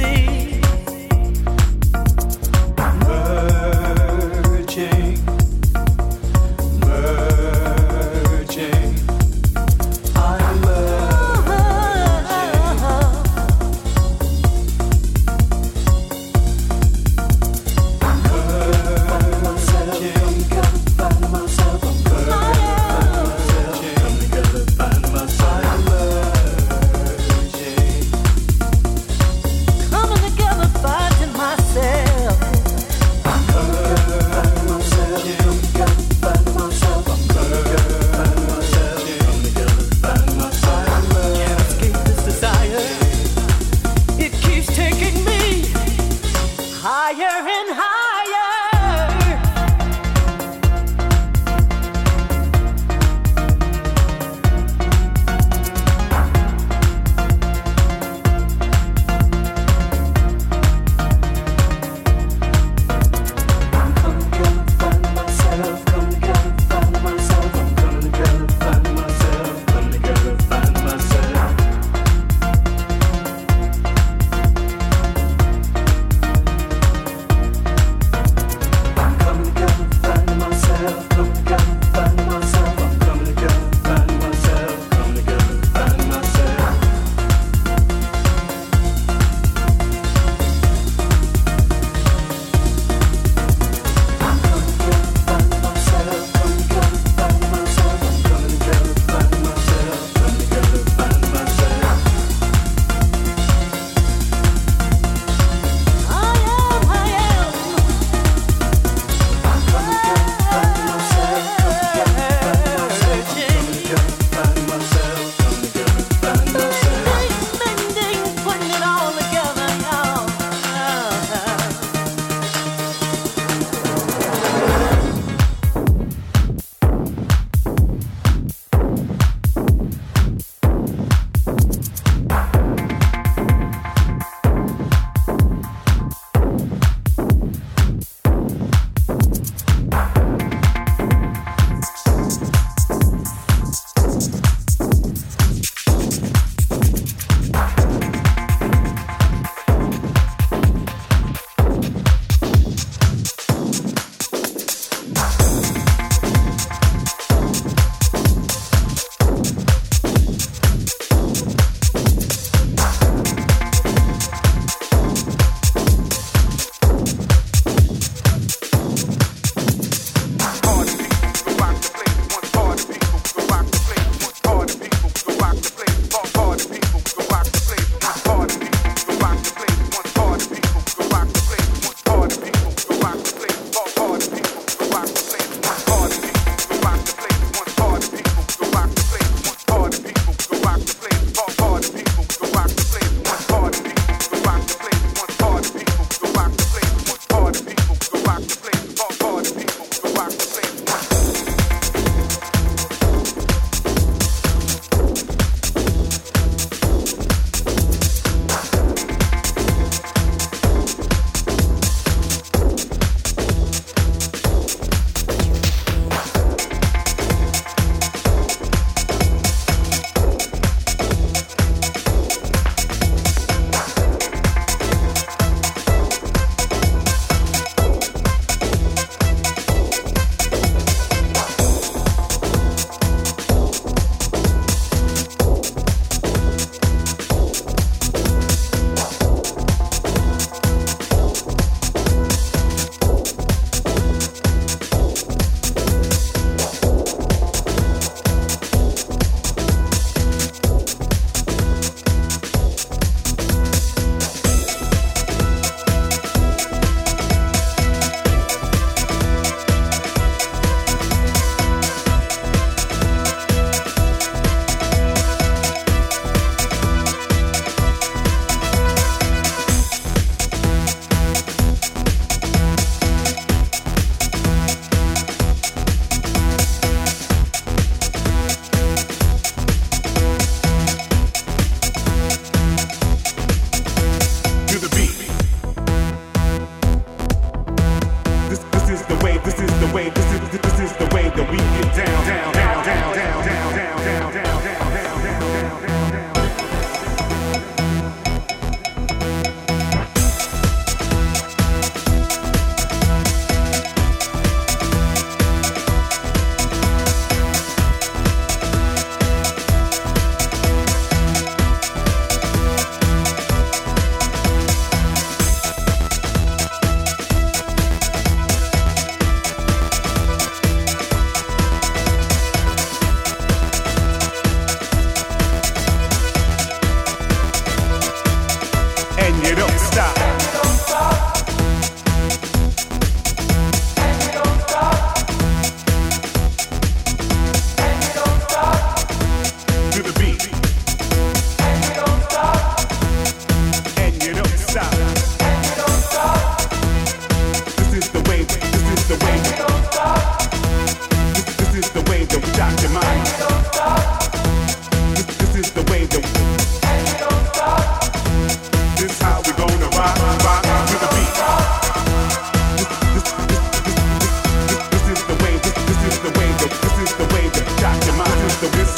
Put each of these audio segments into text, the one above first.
see.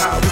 power